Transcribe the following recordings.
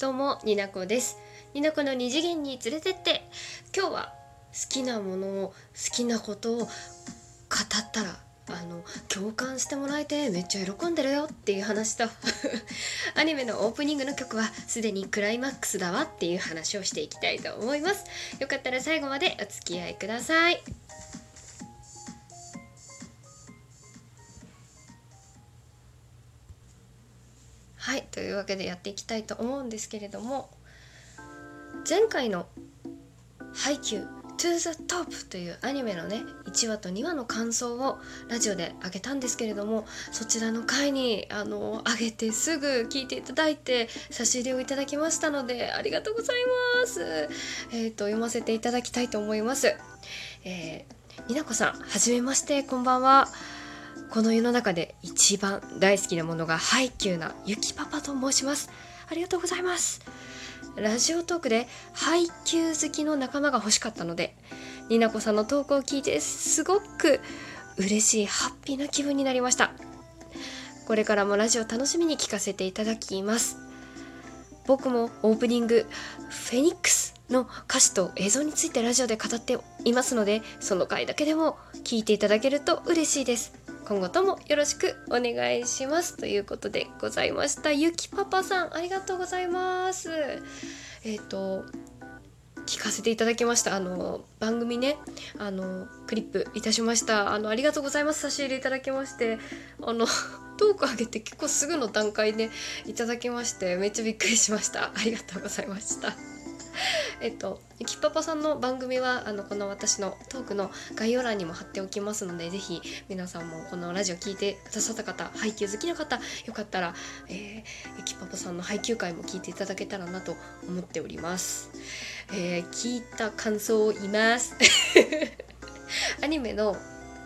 どうもになこです。になこの二次元に連れてって今日は好きなものを好きなことを語ったらあの共感してもらえてめっちゃ喜んでるよっていう話と アニメのオープニングの曲はすでにクライマックスだわっていう話をしていきたいと思います。よかったら最後までお付き合いください。いというわけでやっていきたいと思うんですけれども前回の「ハイキュー To the Top」というアニメのね1話と2話の感想をラジオで上げたんですけれどもそちらの回にあの上げてすぐ聞いていただいて差し入れをいただきましたのでありがとうございます。えっ、ー、と読ませていただきたいと思います。えー、になこさんはじめましてこんばんは。この世の中で一番大好きなものがハイキューなゆきパパと申します。ありがとうございますラジオトークでハイキュー好きの仲間が欲しかったのでになこさんのトークを聞いてすごく嬉しいハッピーな気分になりました。これからもラジオ楽しみに聞かせていただきます。僕もオープニング「フェニックス」の歌詞と映像についてラジオで語っていますのでその回だけでも聞いていただけると嬉しいです。今後ともよろしくお願いしますということでございました。ゆきパパさんありがとうございます。えっ、ー、と聞かせていただきました。あの番組ね。あのクリップいたしました。あのありがとうございます。差し入れいただきまして。あの トーク上げて結構すぐの段階でいただきましてめっちゃびっくりしました。ありがとうございました。えっとゆきパパさんの番組はあのこの私のトークの概要欄にも貼っておきますのでぜひ皆さんもこのラジオ聞いてくださった方配給好きな方よかったら、えー、ゆきパパさんの配給会も聞いていただけたらなと思っております、えー、聞いた感想を言います。アニメの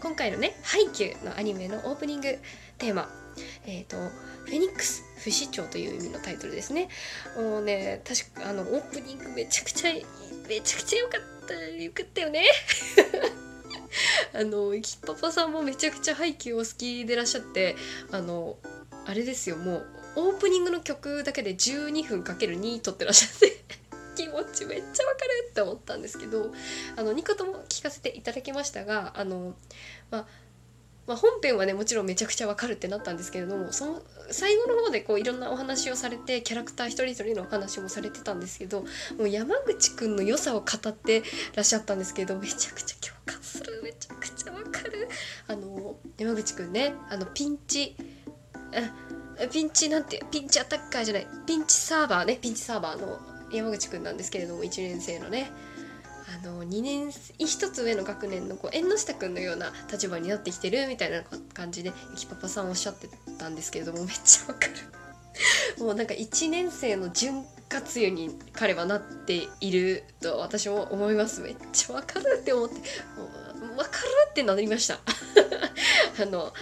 今回のね「ハイキュー」のアニメのオープニングテーマ。えっ、ー、とフェニックス不死鳥という意味のタイトルですね。もうね確かあのオープニングめちゃくちゃめちゃくちゃ良かった。よかったよね。あのキッパパさんもめちゃくちゃ配給お好きでらっしゃってあのあれですよ。もうオープニングの曲だけで12分かける2撮ってらっしゃって 気持ちめっちゃわかるって思ったんですけどあの2個とも聞かせていただきましたがあのまあまあ、本編はねもちろんめちゃくちゃわかるってなったんですけれどもその最後の方でこういろんなお話をされてキャラクター一人一人のお話もされてたんですけどもう山口くんの良さを語ってらっしゃったんですけどめちゃくちゃ共感するめちゃくちゃわかる。あの山口くんねあのピンチピンチなんてピンチアタッカーじゃないピンチサーバーねピンチサーバーの山口くんなんですけれども1年生のね。あの2年1つ上の学年のこう縁の下くんのような立場になってきてるみたいな感じでゆきパパさんおっしゃってたんですけれどもめっちゃわかるもうなんか1年生の潤滑油に彼はなっていると私も思いますめっちゃわかるって思ってもうわかるってなりましたあの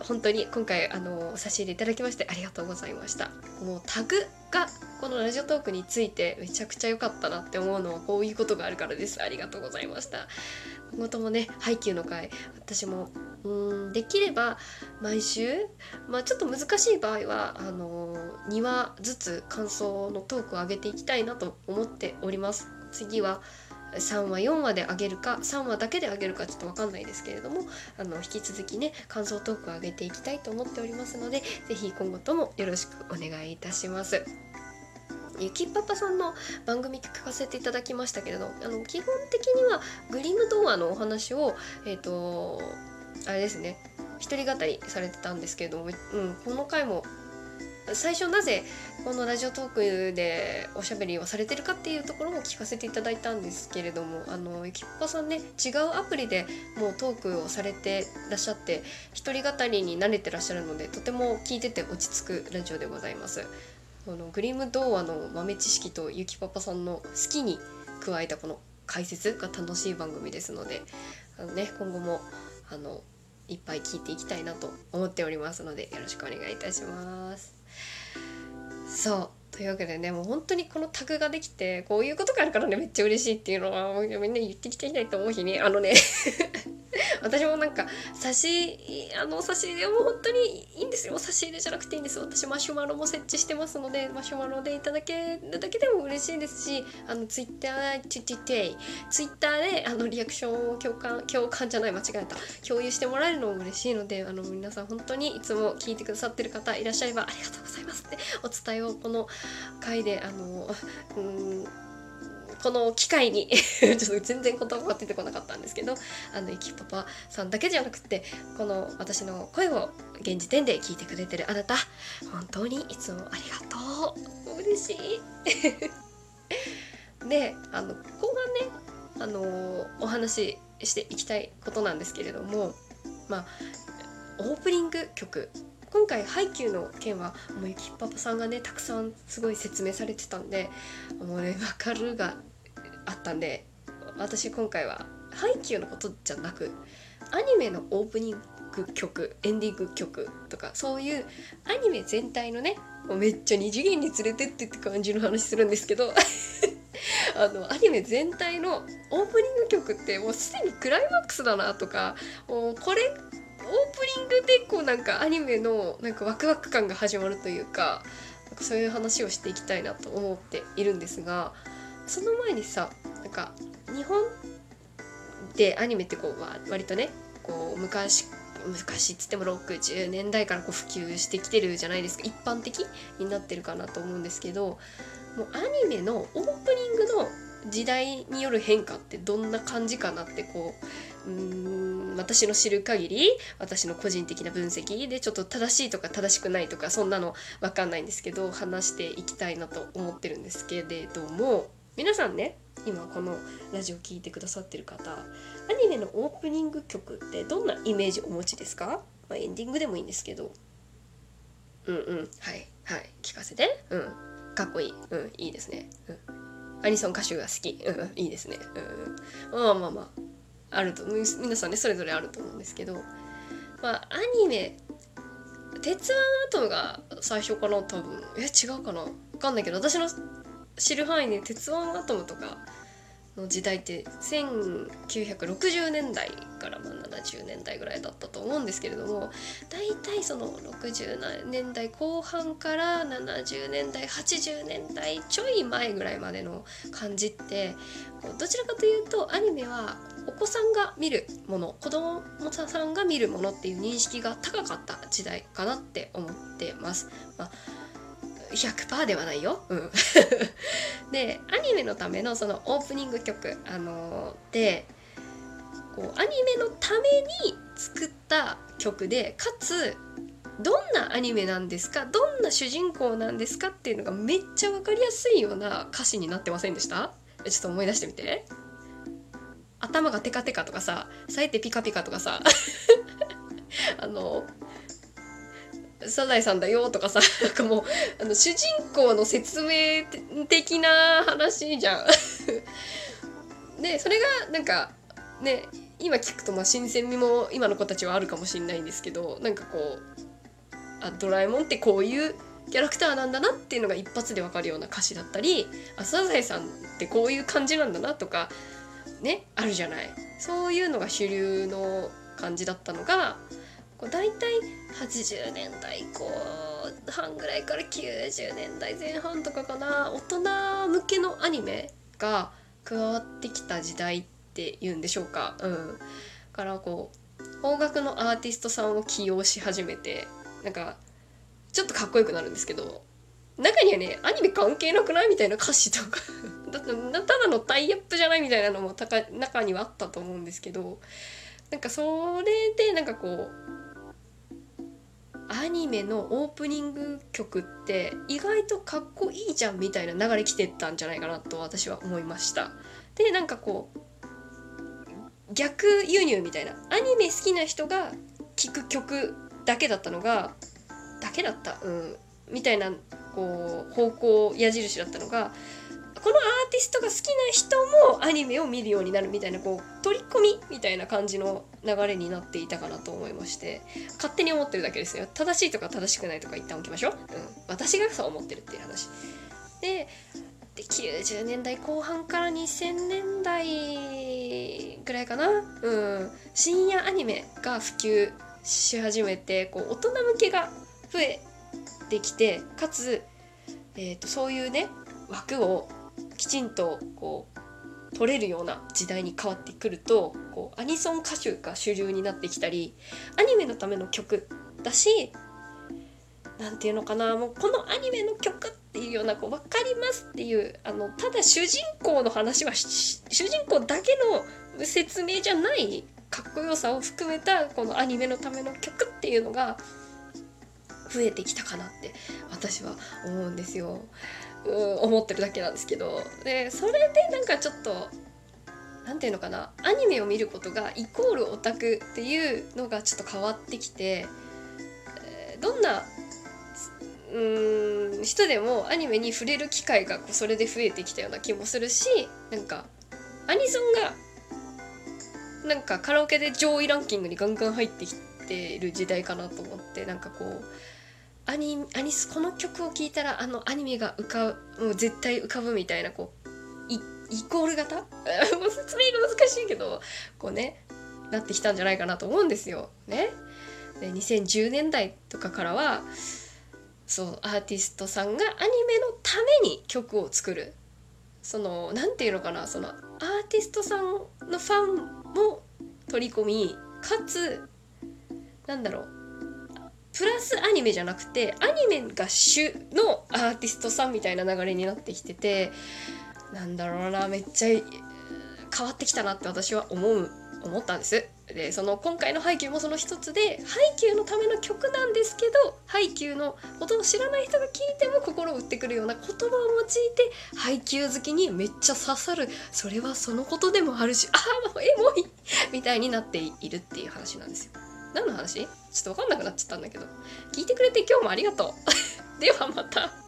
本当に今回あの差し入れいただきましてありがとうございましたもうタグがこのラジオトークについてめちゃくちゃ良かったなって思うのはこういうことがあるからです。ありがとうございました。今後ともねハイキューの回私もうんできれば毎週まあちょっと難しい場合はあの2話ずつ感想のトークを上げていきたいなと思っております。次は3話4話で上げるか3話だけで上げるかちょっと分かんないですけれどもあの引き続きね感想トークを上げていきたいと思っておりますので是非今後ともよろしくお願いいたします。ゆきパパさんの番組聞かせていただきましたけれどあの基本的にはグリム童話のお話をえっ、ー、とあれですね一人語りされてたんですけれども、うん、この回も最初なぜこのラジオトークでおしゃべりをされてるかっていうところも聞かせていただいたんですけれどもあのゆきっぱさんね違うアプリでもうトークをされてらっしゃって一人語りに慣れてらっしゃるのでとても聞いてて落ち着くラジオでございます。このグリム童話の豆知識とゆきパパさんの好きに加えたこの解説が楽しい番組ですのであの、ね、今後もあのいっぱい聞いていきたいなと思っておりますのでよろしくお願いいたします。そうというわけでねもう本当にこのタグができてこういうことがあるからねめっちゃ嬉しいっていうのはみんな言ってきていきたいと思う日にあのね私もなんか差しあの差し入れも本当にいいんですよ。差し入れじゃなくていいんです私マシュマロも設置してますのでマシュマロでいただけるだけでも嬉しいですしあのツイッターチティテイツイッターであのリアクションを共感共感じゃない間違えた。共有してもらえるのも嬉しいのであの皆さん本当にいつも聞いてくださってる方いらっしゃればありがとうございますってお伝えをこの回であのうんこの機会に ちょっと全然言葉が出てこなかったんですけどあのゆきパパさんだけじゃなくてこの私の声を現時点で聞いてくれてるあなた本当にいつもありがとう。嬉しい。であの後半ねあのお話ししていきたいことなんですけれどもまあオープニング曲今回ハイキューの件はもうゆきパパさんがねたくさんすごい説明されてたんでもうね分かるがあったんで私今回はハイキューのことじゃなくアニメのオープニング曲エンディング曲とかそういうアニメ全体のねめっちゃ二次元に連れてってって感じの話するんですけど あのアニメ全体のオープニング曲ってもうすでにクライマックスだなとかもうこれオープニングでこうなんかアニメのなんかワクワク感が始まるというかなんかそういう話をしていきたいなと思っているんですがその前にさなんか日本でアニメってこう割とねこう昔昔っつっても60年代からこう普及してきてるじゃないですか。一般的になってるかなと思うんですけどもうアニメのオープニングの時代による変化ってどんな感じかなってこううー私の知る限り私の個人的な分析でちょっと正しいとか正しくないとかそんなの分かんないんですけど話していきたいなと思ってるんですけれども皆さんね今このラジオ聴いてくださってる方アニメのオープニング曲ってどんなイメージお持ちですか、まあ、エンディングでもいいんですけど。うんうん。はい。はい。聞かせて。うん。かっこいい。うん。いいですね。うん。アニソン歌手が好き。うん。いいですね。うん。まあまあまあ。あると皆さんねそれぞれあると思うんですけどまあアニメ鉄腕アトムが最初かな多分。え違うかな？分かんないけど私の知る範囲で鉄腕アトムとかの時代って1960年代からまあ70年代ぐらいだったと思うんですけれども大体その60年代後半から70年代80年代ちょい前ぐらいまでの感じってどちらかというとアニメはお子さんが見るもの子供さんが見るものっていう認識が高かった時代かなって思ってます。まあ100%ではないよ。うん、でアニメのためのそのオープニング曲、あのー、でこうアニメのために作った曲でかつどんなアニメなんですかどんな主人公なんですかっていうのがめっちゃ分かりやすいような歌詞になってませんでした？ちょっと思い出してみて。頭がテカテカとかささえてピカピカとかさ あのサザエさんだよとかさ なんかもうあの主人公の説明的な話じゃん。でそれがなんかね今聞くとまあ新鮮味も今の子たちはあるかもしれないんですけどなんかこうあドラえもんってこういうキャラクターなんだなっていうのが一発でわかるような歌詞だったりあサザエさんってこういう感じなんだなとかねあるじゃない。そういうのが主流の感じだったのがこう大体80年代後半ぐらいから90年代前半とかかな大人向けのアニメが加わってきた時代っていうんでしょうか。うん、からこう邦楽のアーティストさんを起用し始めてなんかちょっとかっこよくなるんですけど中にはねアニメ関係なくない？みたいな歌詞とか。だただのタイアップじゃないみたいなのも中にはあったと思うんですけどなんかそれでなんかこうアニメのオープニング曲って意外とかっこいいじゃんみたいな流れ来てったんじゃないかなと私は思いました。でなんかこう逆輸入みたいなアニメ好きな人が聴く曲だけだったのがだけだったうんみたいなこう方向矢印だったのがこのアーティストが好きな人もアニメを見るようになるみたいなこう取り込みみたいな感じの流れになっていたかなと思いまして勝手に思ってるだけですよ。正しいとか正しくないとか一旦置きましょう、うん、私がそう思ってるっていう話。でで90年代後半から2000年代ぐらいかな、うん、深夜アニメが普及し始めてこう大人向けが増えてきてかつ、えーと、そういうね枠をきちんとこう取れるような時代に変わってくるとこうアニソン歌手が主流になってきたりアニメのための曲だし何て言うのかなもうこのアニメの曲っていうようなこう分かりますっていうあのただ主人公の話は主人公だけの説明じゃないかっこよさを含めたこのアニメのための曲っていうのが増えてきたかなって私は思うんですよ。うん思ってるだけなんですけど。でそれでなんかちょっと何て言うのかな。アニメを見ることがイコールオタクっていうのがちょっと変わってきて、えどんなうん人でもアニメに触れる機会がこうそれで増えてきたような気もするしなんかアニソンがなんかカラオケで上位ランキングにガンガン入ってきている時代かなと思ってなんかこうアニアニスこの曲を聴いたらあのアニメが浮かぶもう絶対浮かぶみたいなこうイコール型？説明が難しいけどこうねなってきたんじゃないかなと思うんですよ。ね。で2010年代とかからはそうアーティストさんがアニメのために曲を作るその何て言うのかなそのアーティストさんのファンも取り込みかつなんだろうプラスアニメじゃなくてアニメが主のアーティストさんみたいな流れになってきててなんだろうなめっちゃ変わってきたなって私は思う思ったんです。でその今回の「ハイキュー」もその一つでハイキューのための曲なんですけどハイキューのことを知らない人が聞いても心を打ってくるような言葉を用いてハイキュー好きにめっちゃ刺さる。それはそのことでもあるしああもうエモい。みたいになっているっていう話なんですよ。何の話？ちょっと分かんなくなっちゃったんだけど。聞いてくれて今日もありがとう。ではまた。